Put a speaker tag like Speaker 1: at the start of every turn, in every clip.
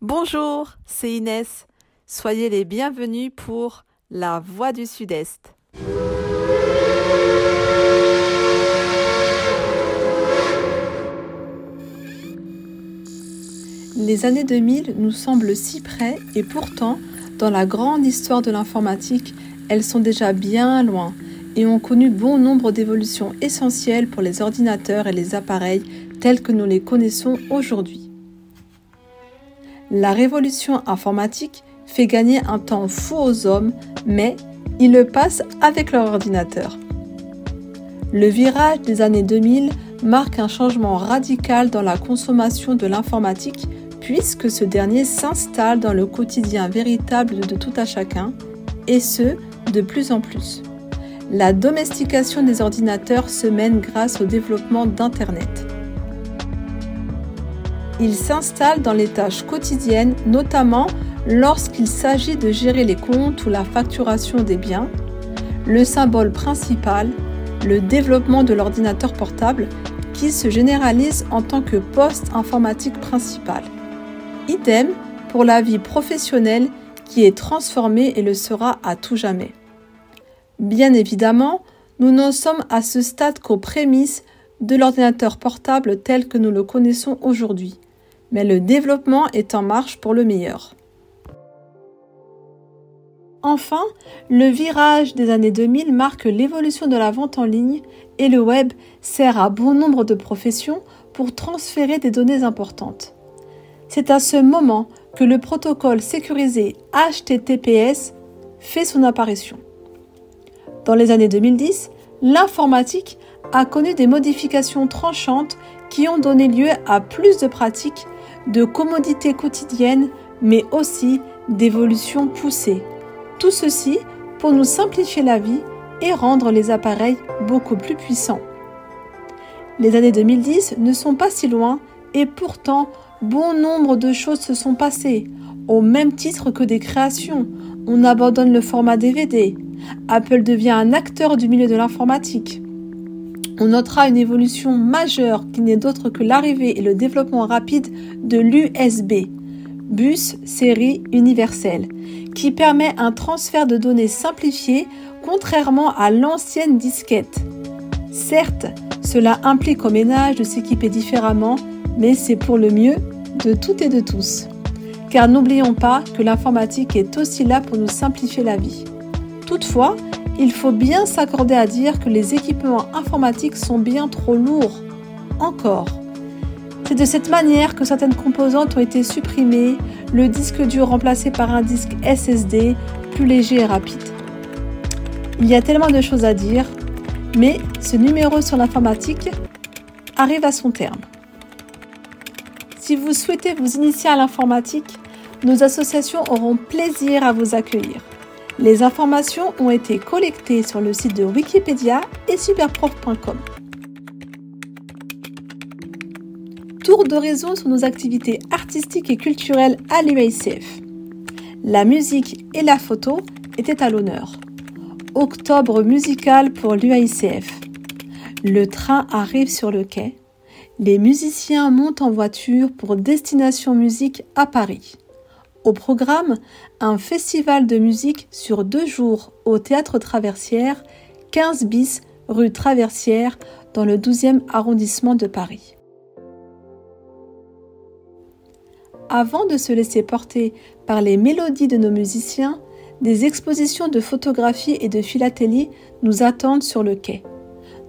Speaker 1: Bonjour, c'est Inès. Soyez les bienvenus pour La Voix du Sud-Est. Les années 2000 nous semblent si près et pourtant, dans la grande histoire de l'informatique, elles sont déjà bien loin et ont connu bon nombre d'évolutions essentielles pour les ordinateurs et les appareils tels que nous les connaissons aujourd'hui. La révolution informatique fait gagner un temps fou aux hommes, mais ils le passent avec leur ordinateur. Le virage des années 2000 marque un changement radical dans la consommation de l'informatique puisque ce dernier s'installe dans le quotidien véritable de tout à chacun, et ce, de plus en plus. La domestication des ordinateurs se mène grâce au développement d'Internet. Il s'installe dans les tâches quotidiennes, notamment lorsqu'il s'agit de gérer les comptes ou la facturation des biens. Le symbole principal, le développement de l'ordinateur portable qui se généralise en tant que poste informatique principal. Idem pour la vie professionnelle qui est transformée et le sera à tout jamais. Bien évidemment, nous n'en sommes à ce stade qu'aux prémices de l'ordinateur portable tel que nous le connaissons aujourd'hui, mais le développement est en marche pour le meilleur. Enfin, le virage des années 2000 marque l'évolution de la vente en ligne et le web sert à bon nombre de professions pour transférer des données importantes. C'est à ce moment que le protocole sécurisé HTTPS fait son apparition. Dans les années 2010, l'informatique a connu des modifications tranchantes qui ont donné lieu à plus de pratiques, de commodités quotidiennes, mais aussi d'évolutions poussées. Tout ceci pour nous simplifier la vie et rendre les appareils beaucoup plus puissants. Les années 2010 ne sont pas si loin et pourtant bon nombre de choses se sont passées, au même titre que des créations. On abandonne le format DVD. Apple devient un acteur du milieu de l'informatique. On notera une évolution majeure qui n'est d'autre que l'arrivée et le développement rapide de l'USB, bus série universelle, qui permet un transfert de données simplifié contrairement à l'ancienne disquette. Certes, cela implique au ménage de s'équiper différemment mais c'est pour le mieux de toutes et de tous. Car n'oublions pas que l'informatique est aussi là pour nous simplifier la vie. Toutefois, il faut bien s'accorder à dire que les équipements informatiques sont bien trop lourds. Encore. C'est de cette manière que certaines composantes ont été supprimées, le disque dur remplacé par un disque SSD plus léger et rapide. Il y a tellement de choses à dire, mais ce numéro sur l'informatique arrive à son terme. Si vous souhaitez vous initier à l'informatique, nos associations auront plaisir à vous accueillir. Les informations ont été collectées sur le site de Wikipédia et superprof.com. Tour de réseau sur nos activités artistiques et culturelles à l'UICF. La musique et la photo étaient à l'honneur. Octobre musical pour l'UICF. Le train arrive sur le quai les musiciens montent en voiture pour Destination Musique à Paris. Au programme, un festival de musique sur deux jours au Théâtre Traversière, 15 bis rue Traversière, dans le 12e arrondissement de Paris. Avant de se laisser porter par les mélodies de nos musiciens, des expositions de photographie et de philatélie nous attendent sur le quai.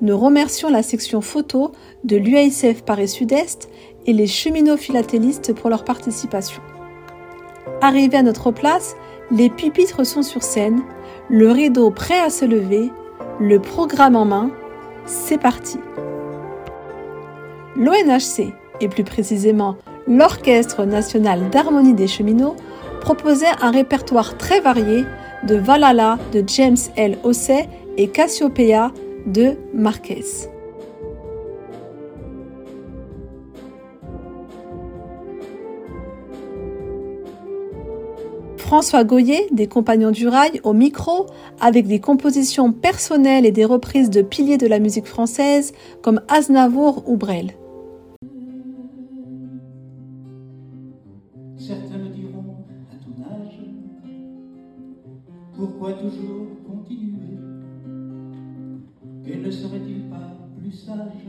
Speaker 1: Nous remercions la section photo de l'UICF Paris Sud-Est et les cheminots philatélistes pour leur participation. Arrivés à notre place, les pupitres sont sur scène, le rideau prêt à se lever, le programme en main. C'est parti. L'ONHC, et plus précisément l'Orchestre national d'harmonie des cheminots, proposait un répertoire très varié de Valhalla de James L. Osset et Cassiopeia de Marquez. François Goyer, des Compagnons du Rail, au micro, avec des compositions personnelles et des reprises de piliers de la musique française, comme Aznavour ou Brel.
Speaker 2: Certains me diront, à ton âge, pourquoi toujours continuer? Et ne serait-il pas plus sage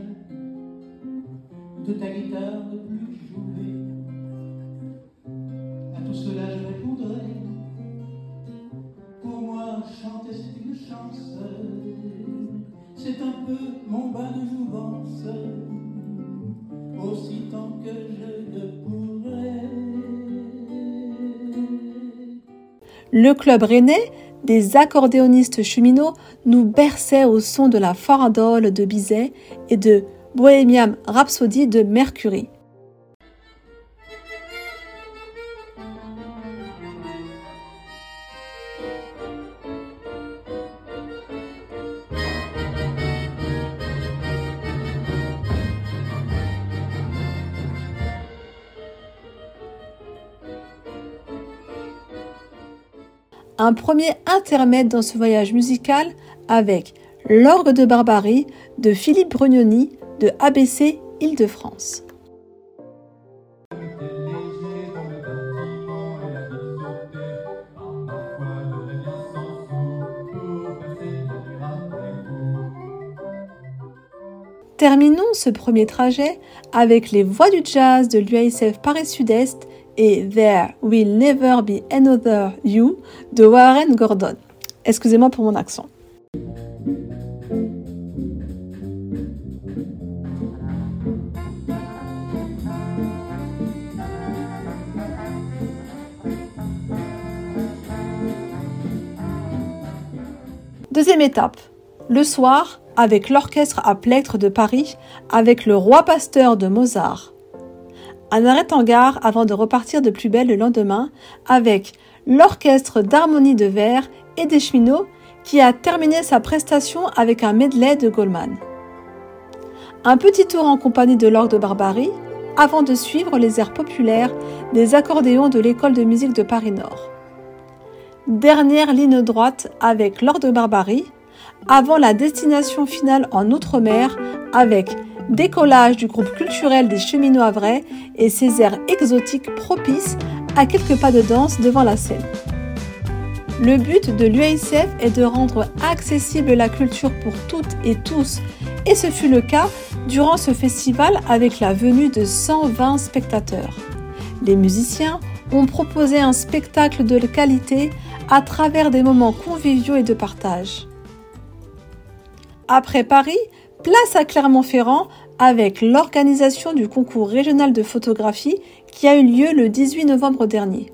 Speaker 2: de ta guitare ne plus jouer?
Speaker 1: Le club rennais des accordéonistes cheminots nous berçaient au son de la farandole de Bizet et de Bohemian Rhapsody de Mercury. Un premier intermède dans ce voyage musical avec L'orgue de Barbarie de Philippe Brugnoni de ABC Île-de-France. Terminons ce premier trajet avec les voix du jazz de l'UICF Paris Sud-Est et There Will Never Be Another You de Warren Gordon. Excusez-moi pour mon accent. Deuxième étape, le soir, avec l'orchestre à plectre de Paris, avec le roi pasteur de Mozart, un arrêt en gare avant de repartir de plus belle le lendemain avec l'orchestre d'harmonie de verre et des cheminots qui a terminé sa prestation avec un medley de Goldman. Un petit tour en compagnie de l'orgue de Barbarie avant de suivre les airs populaires des accordéons de l'école de musique de Paris Nord. Dernière ligne droite avec l'orgue de Barbarie avant la destination finale en Outre-mer avec décollage du groupe culturel des cheminots havrais et ses airs exotiques propices à quelques pas de danse devant la scène. Le but de l'UICF est de rendre accessible la culture pour toutes et tous, et ce fut le cas durant ce festival avec la venue de 120 spectateurs. Les musiciens ont proposé un spectacle de qualité à travers des moments conviviaux et de partage. Après Paris, place à Clermont-Ferrand avec l'organisation du concours régional de photographie qui a eu lieu le 18 novembre dernier.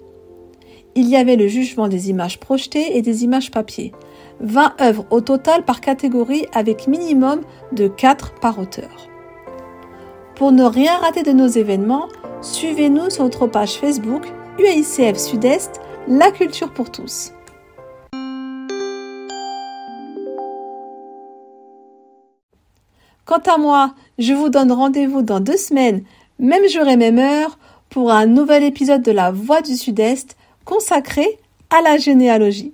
Speaker 1: Il y avait le jugement des images projetées et des images papier. 20 œuvres au total par catégorie avec minimum de 4 par auteur. Pour ne rien rater de nos événements, suivez-nous sur notre page Facebook UICF Sud-Est, la culture pour tous. Quant à moi, je vous donne rendez-vous dans deux semaines, même jour et même heure, pour un nouvel épisode de La Voix du Sud-Est consacré à la généalogie.